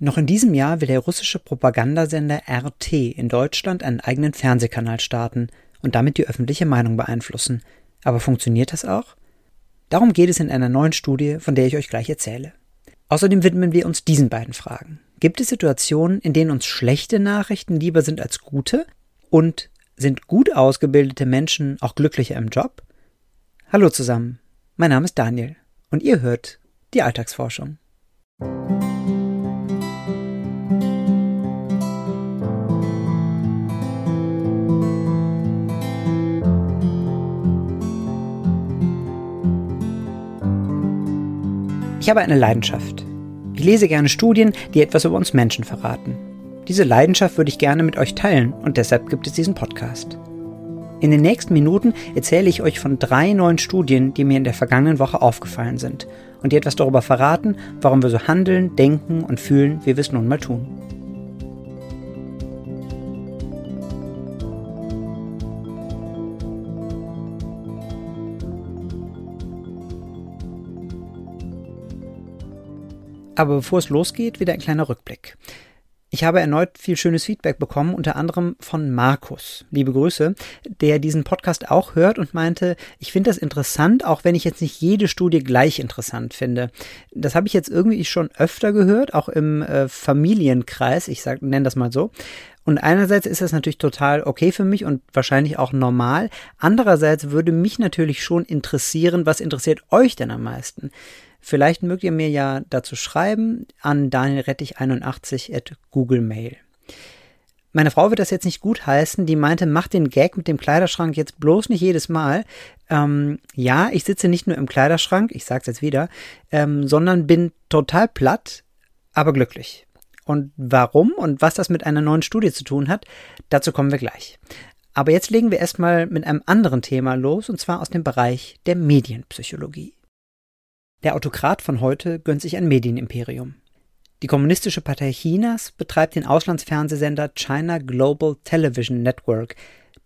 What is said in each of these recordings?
Noch in diesem Jahr will der russische Propagandasender RT in Deutschland einen eigenen Fernsehkanal starten und damit die öffentliche Meinung beeinflussen. Aber funktioniert das auch? Darum geht es in einer neuen Studie, von der ich euch gleich erzähle. Außerdem widmen wir uns diesen beiden Fragen. Gibt es Situationen, in denen uns schlechte Nachrichten lieber sind als gute? Und sind gut ausgebildete Menschen auch glücklicher im Job? Hallo zusammen, mein Name ist Daniel und ihr hört die Alltagsforschung. Ich habe eine Leidenschaft. Ich lese gerne Studien, die etwas über uns Menschen verraten. Diese Leidenschaft würde ich gerne mit euch teilen und deshalb gibt es diesen Podcast. In den nächsten Minuten erzähle ich euch von drei neuen Studien, die mir in der vergangenen Woche aufgefallen sind und die etwas darüber verraten, warum wir so handeln, denken und fühlen, wie wir es nun mal tun. Aber bevor es losgeht, wieder ein kleiner Rückblick. Ich habe erneut viel schönes Feedback bekommen, unter anderem von Markus. Liebe Grüße, der diesen Podcast auch hört und meinte, ich finde das interessant, auch wenn ich jetzt nicht jede Studie gleich interessant finde. Das habe ich jetzt irgendwie schon öfter gehört, auch im äh, Familienkreis, ich nenne das mal so. Und einerseits ist das natürlich total okay für mich und wahrscheinlich auch normal. Andererseits würde mich natürlich schon interessieren, was interessiert euch denn am meisten? Vielleicht mögt ihr mir ja dazu schreiben an danielrettich81 at Google Mail. Meine Frau wird das jetzt nicht gut heißen, die meinte, mach den Gag mit dem Kleiderschrank jetzt bloß nicht jedes Mal. Ähm, ja, ich sitze nicht nur im Kleiderschrank, ich sag's jetzt wieder, ähm, sondern bin total platt, aber glücklich. Und warum und was das mit einer neuen Studie zu tun hat, dazu kommen wir gleich. Aber jetzt legen wir erstmal mit einem anderen Thema los, und zwar aus dem Bereich der Medienpsychologie. Der Autokrat von heute gönnt sich ein Medienimperium. Die Kommunistische Partei Chinas betreibt den Auslandsfernsehsender China Global Television Network,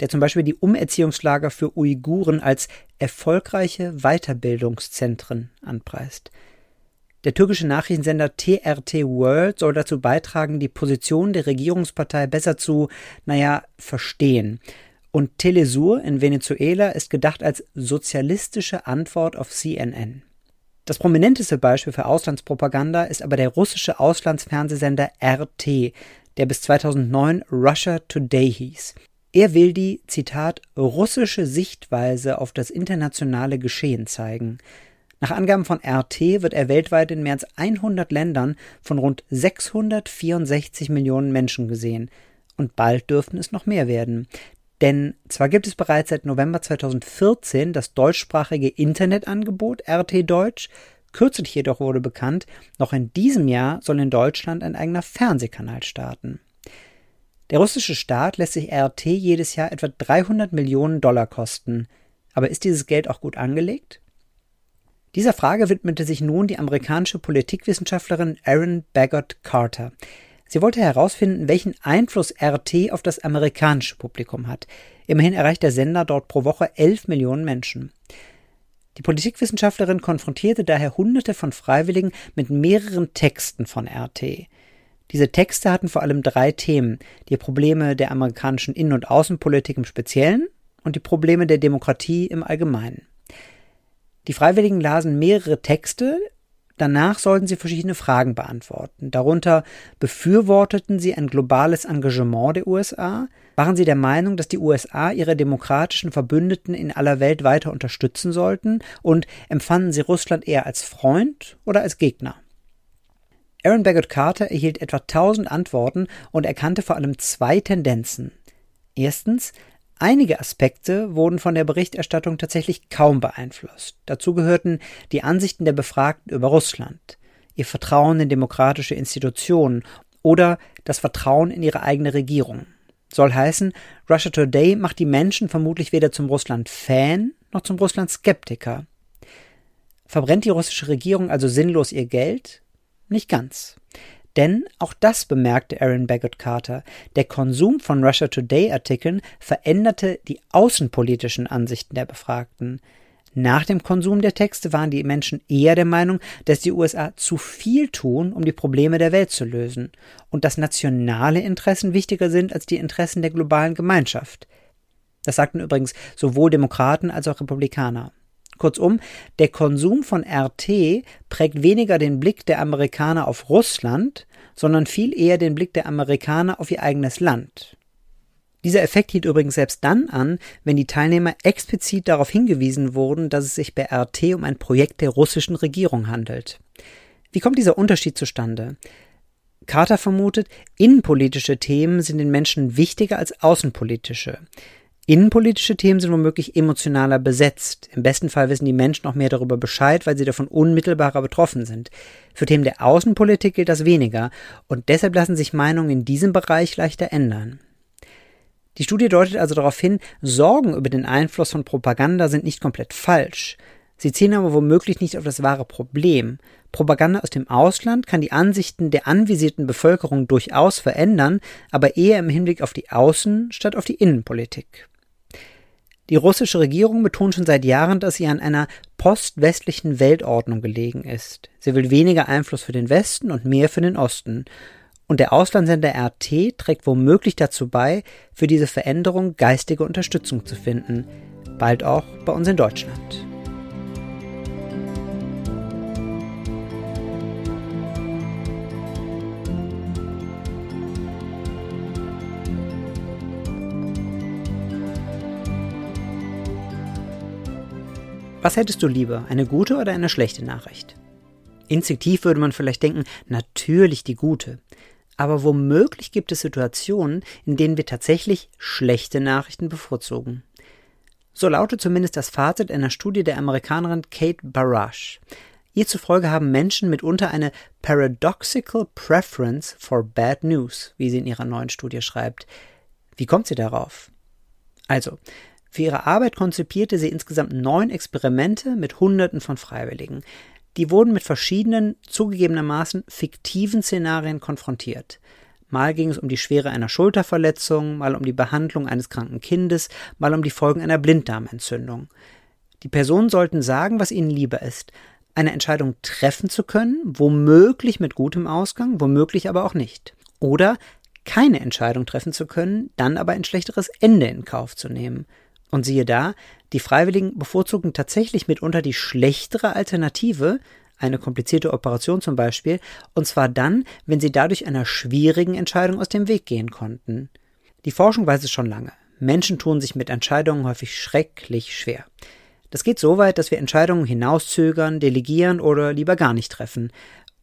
der zum Beispiel die Umerziehungslager für Uiguren als erfolgreiche Weiterbildungszentren anpreist. Der türkische Nachrichtensender TRT World soll dazu beitragen, die Position der Regierungspartei besser zu, naja, verstehen. Und Telesur in Venezuela ist gedacht als sozialistische Antwort auf CNN. Das prominenteste Beispiel für Auslandspropaganda ist aber der russische Auslandsfernsehsender RT, der bis 2009 Russia Today hieß. Er will die, Zitat, russische Sichtweise auf das internationale Geschehen zeigen. Nach Angaben von RT wird er weltweit in mehr als 100 Ländern von rund 664 Millionen Menschen gesehen. Und bald dürften es noch mehr werden. Denn zwar gibt es bereits seit November 2014 das deutschsprachige Internetangebot RT Deutsch, kürzlich jedoch wurde bekannt, noch in diesem Jahr soll in Deutschland ein eigener Fernsehkanal starten. Der russische Staat lässt sich RT jedes Jahr etwa 300 Millionen Dollar kosten. Aber ist dieses Geld auch gut angelegt? Dieser Frage widmete sich nun die amerikanische Politikwissenschaftlerin Erin Baggott Carter. Sie wollte herausfinden, welchen Einfluss RT auf das amerikanische Publikum hat. Immerhin erreicht der Sender dort pro Woche 11 Millionen Menschen. Die Politikwissenschaftlerin konfrontierte daher Hunderte von Freiwilligen mit mehreren Texten von RT. Diese Texte hatten vor allem drei Themen: die Probleme der amerikanischen Innen- und Außenpolitik im Speziellen und die Probleme der Demokratie im Allgemeinen. Die Freiwilligen lasen mehrere Texte, Danach sollten sie verschiedene Fragen beantworten. Darunter befürworteten sie ein globales Engagement der USA, waren sie der Meinung, dass die USA ihre demokratischen Verbündeten in aller Welt weiter unterstützen sollten und empfanden sie Russland eher als Freund oder als Gegner. Aaron Baggott Carter erhielt etwa 1000 Antworten und erkannte vor allem zwei Tendenzen. Erstens, Einige Aspekte wurden von der Berichterstattung tatsächlich kaum beeinflusst. Dazu gehörten die Ansichten der Befragten über Russland, ihr Vertrauen in demokratische Institutionen oder das Vertrauen in ihre eigene Regierung. Soll heißen, Russia Today macht die Menschen vermutlich weder zum Russland-Fan noch zum Russland-Skeptiker. Verbrennt die russische Regierung also sinnlos ihr Geld? Nicht ganz. Denn auch das bemerkte Aaron Baggott Carter. Der Konsum von Russia Today Artikeln veränderte die außenpolitischen Ansichten der Befragten. Nach dem Konsum der Texte waren die Menschen eher der Meinung, dass die USA zu viel tun, um die Probleme der Welt zu lösen und dass nationale Interessen wichtiger sind als die Interessen der globalen Gemeinschaft. Das sagten übrigens sowohl Demokraten als auch Republikaner. Kurzum, der Konsum von RT prägt weniger den Blick der Amerikaner auf Russland, sondern viel eher den Blick der Amerikaner auf ihr eigenes Land. Dieser Effekt hielt übrigens selbst dann an, wenn die Teilnehmer explizit darauf hingewiesen wurden, dass es sich bei RT um ein Projekt der russischen Regierung handelt. Wie kommt dieser Unterschied zustande? Carter vermutet, innenpolitische Themen sind den Menschen wichtiger als außenpolitische. Innenpolitische Themen sind womöglich emotionaler besetzt. Im besten Fall wissen die Menschen auch mehr darüber Bescheid, weil sie davon unmittelbarer betroffen sind. Für Themen der Außenpolitik gilt das weniger und deshalb lassen sich Meinungen in diesem Bereich leichter ändern. Die Studie deutet also darauf hin, Sorgen über den Einfluss von Propaganda sind nicht komplett falsch. Sie zielen aber womöglich nicht auf das wahre Problem. Propaganda aus dem Ausland kann die Ansichten der anvisierten Bevölkerung durchaus verändern, aber eher im Hinblick auf die Außen- statt auf die Innenpolitik. Die russische Regierung betont schon seit Jahren, dass sie an einer postwestlichen Weltordnung gelegen ist. Sie will weniger Einfluss für den Westen und mehr für den Osten. Und der Auslandssender RT trägt womöglich dazu bei, für diese Veränderung geistige Unterstützung zu finden, bald auch bei uns in Deutschland. Was hättest du lieber, eine gute oder eine schlechte Nachricht? Instinktiv würde man vielleicht denken, natürlich die gute. Aber womöglich gibt es Situationen, in denen wir tatsächlich schlechte Nachrichten bevorzugen. So lautet zumindest das Fazit einer Studie der Amerikanerin Kate Barash. Ihr zufolge haben Menschen mitunter eine paradoxical preference for bad news, wie sie in ihrer neuen Studie schreibt. Wie kommt sie darauf? Also, für ihre Arbeit konzipierte sie insgesamt neun Experimente mit Hunderten von Freiwilligen. Die wurden mit verschiedenen, zugegebenermaßen fiktiven Szenarien konfrontiert. Mal ging es um die Schwere einer Schulterverletzung, mal um die Behandlung eines kranken Kindes, mal um die Folgen einer Blinddarmentzündung. Die Personen sollten sagen, was ihnen lieber ist, eine Entscheidung treffen zu können, womöglich mit gutem Ausgang, womöglich aber auch nicht. Oder keine Entscheidung treffen zu können, dann aber ein schlechteres Ende in Kauf zu nehmen. Und siehe da, die Freiwilligen bevorzugen tatsächlich mitunter die schlechtere Alternative, eine komplizierte Operation zum Beispiel, und zwar dann, wenn sie dadurch einer schwierigen Entscheidung aus dem Weg gehen konnten. Die Forschung weiß es schon lange. Menschen tun sich mit Entscheidungen häufig schrecklich schwer. Das geht so weit, dass wir Entscheidungen hinauszögern, delegieren oder lieber gar nicht treffen.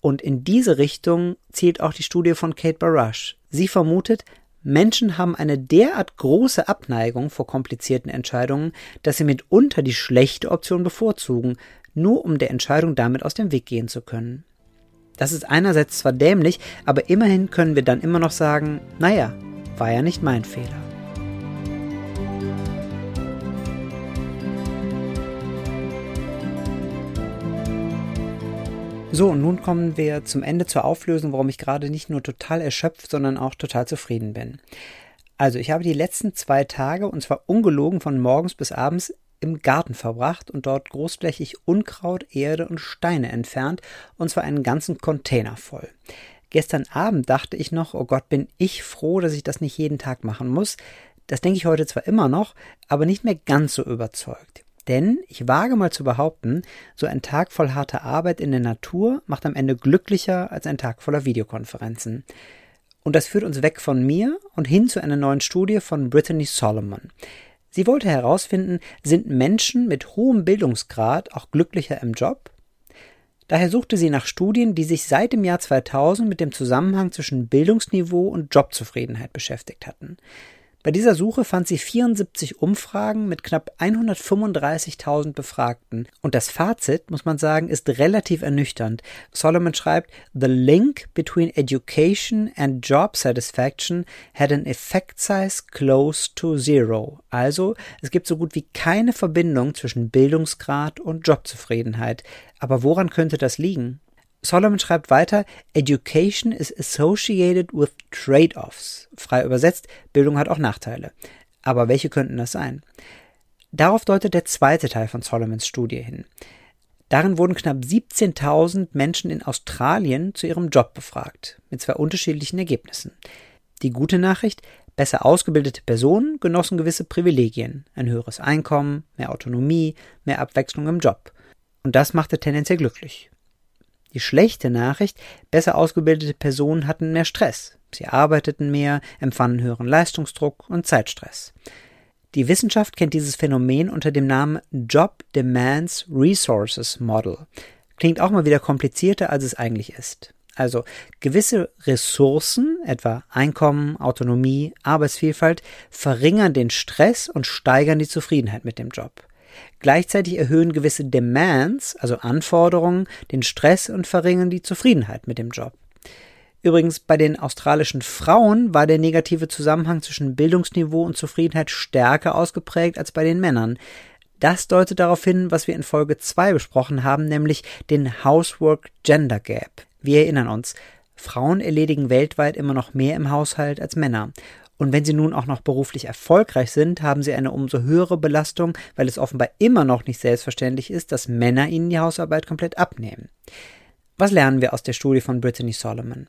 Und in diese Richtung zielt auch die Studie von Kate Barash. Sie vermutet, Menschen haben eine derart große Abneigung vor komplizierten Entscheidungen, dass sie mitunter die schlechte Option bevorzugen, nur um der Entscheidung damit aus dem Weg gehen zu können. Das ist einerseits zwar dämlich, aber immerhin können wir dann immer noch sagen, naja, war ja nicht mein Fehler. So, und nun kommen wir zum Ende zur Auflösung, warum ich gerade nicht nur total erschöpft, sondern auch total zufrieden bin. Also, ich habe die letzten zwei Tage, und zwar ungelogen von morgens bis abends, im Garten verbracht und dort großflächig Unkraut, Erde und Steine entfernt, und zwar einen ganzen Container voll. Gestern Abend dachte ich noch, oh Gott, bin ich froh, dass ich das nicht jeden Tag machen muss. Das denke ich heute zwar immer noch, aber nicht mehr ganz so überzeugt. Denn ich wage mal zu behaupten, so ein Tag voll harter Arbeit in der Natur macht am Ende glücklicher als ein Tag voller Videokonferenzen. Und das führt uns weg von mir und hin zu einer neuen Studie von Brittany Solomon. Sie wollte herausfinden, sind Menschen mit hohem Bildungsgrad auch glücklicher im Job? Daher suchte sie nach Studien, die sich seit dem Jahr 2000 mit dem Zusammenhang zwischen Bildungsniveau und Jobzufriedenheit beschäftigt hatten. Bei dieser Suche fand sie 74 Umfragen mit knapp 135.000 Befragten. Und das Fazit, muss man sagen, ist relativ ernüchternd. Solomon schreibt, The link between education and job satisfaction had an effect size close to zero. Also, es gibt so gut wie keine Verbindung zwischen Bildungsgrad und Jobzufriedenheit. Aber woran könnte das liegen? Solomon schreibt weiter, Education is associated with trade-offs. Frei übersetzt, Bildung hat auch Nachteile. Aber welche könnten das sein? Darauf deutet der zweite Teil von Solomons Studie hin. Darin wurden knapp 17.000 Menschen in Australien zu ihrem Job befragt, mit zwei unterschiedlichen Ergebnissen. Die gute Nachricht, besser ausgebildete Personen genossen gewisse Privilegien, ein höheres Einkommen, mehr Autonomie, mehr Abwechslung im Job. Und das machte tendenziell glücklich. Die schlechte Nachricht, besser ausgebildete Personen hatten mehr Stress. Sie arbeiteten mehr, empfanden höheren Leistungsdruck und Zeitstress. Die Wissenschaft kennt dieses Phänomen unter dem Namen Job Demands Resources Model. Klingt auch mal wieder komplizierter, als es eigentlich ist. Also gewisse Ressourcen, etwa Einkommen, Autonomie, Arbeitsvielfalt, verringern den Stress und steigern die Zufriedenheit mit dem Job. Gleichzeitig erhöhen gewisse Demands, also Anforderungen, den Stress und verringern die Zufriedenheit mit dem Job. Übrigens, bei den australischen Frauen war der negative Zusammenhang zwischen Bildungsniveau und Zufriedenheit stärker ausgeprägt als bei den Männern. Das deutet darauf hin, was wir in Folge 2 besprochen haben, nämlich den Housework Gender Gap. Wir erinnern uns, Frauen erledigen weltweit immer noch mehr im Haushalt als Männer. Und wenn sie nun auch noch beruflich erfolgreich sind, haben sie eine umso höhere Belastung, weil es offenbar immer noch nicht selbstverständlich ist, dass Männer ihnen die Hausarbeit komplett abnehmen. Was lernen wir aus der Studie von Brittany Solomon?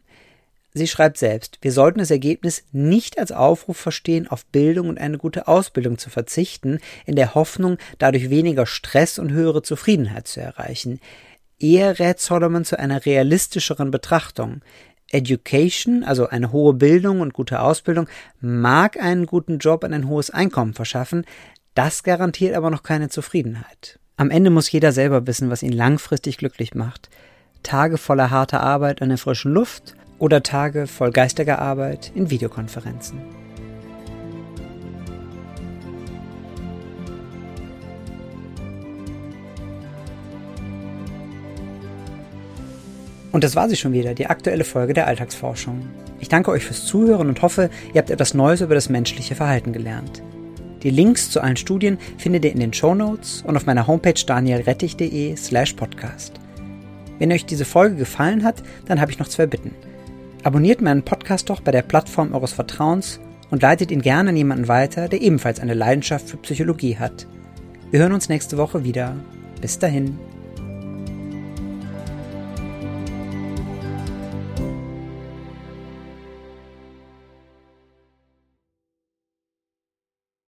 Sie schreibt selbst, wir sollten das Ergebnis nicht als Aufruf verstehen, auf Bildung und eine gute Ausbildung zu verzichten, in der Hoffnung, dadurch weniger Stress und höhere Zufriedenheit zu erreichen. Eher rät Solomon zu einer realistischeren Betrachtung. Education, also eine hohe Bildung und gute Ausbildung, mag einen guten Job und ein hohes Einkommen verschaffen, das garantiert aber noch keine Zufriedenheit. Am Ende muss jeder selber wissen, was ihn langfristig glücklich macht. Tage voller harter Arbeit an der frischen Luft oder Tage voll geistiger Arbeit in Videokonferenzen. Und das war sie schon wieder, die aktuelle Folge der Alltagsforschung. Ich danke euch fürs Zuhören und hoffe, ihr habt etwas Neues über das menschliche Verhalten gelernt. Die Links zu allen Studien findet ihr in den Show Notes und auf meiner Homepage danielrettich.de slash podcast. Wenn euch diese Folge gefallen hat, dann habe ich noch zwei Bitten. Abonniert meinen Podcast doch bei der Plattform eures Vertrauens und leitet ihn gerne an jemanden weiter, der ebenfalls eine Leidenschaft für Psychologie hat. Wir hören uns nächste Woche wieder. Bis dahin.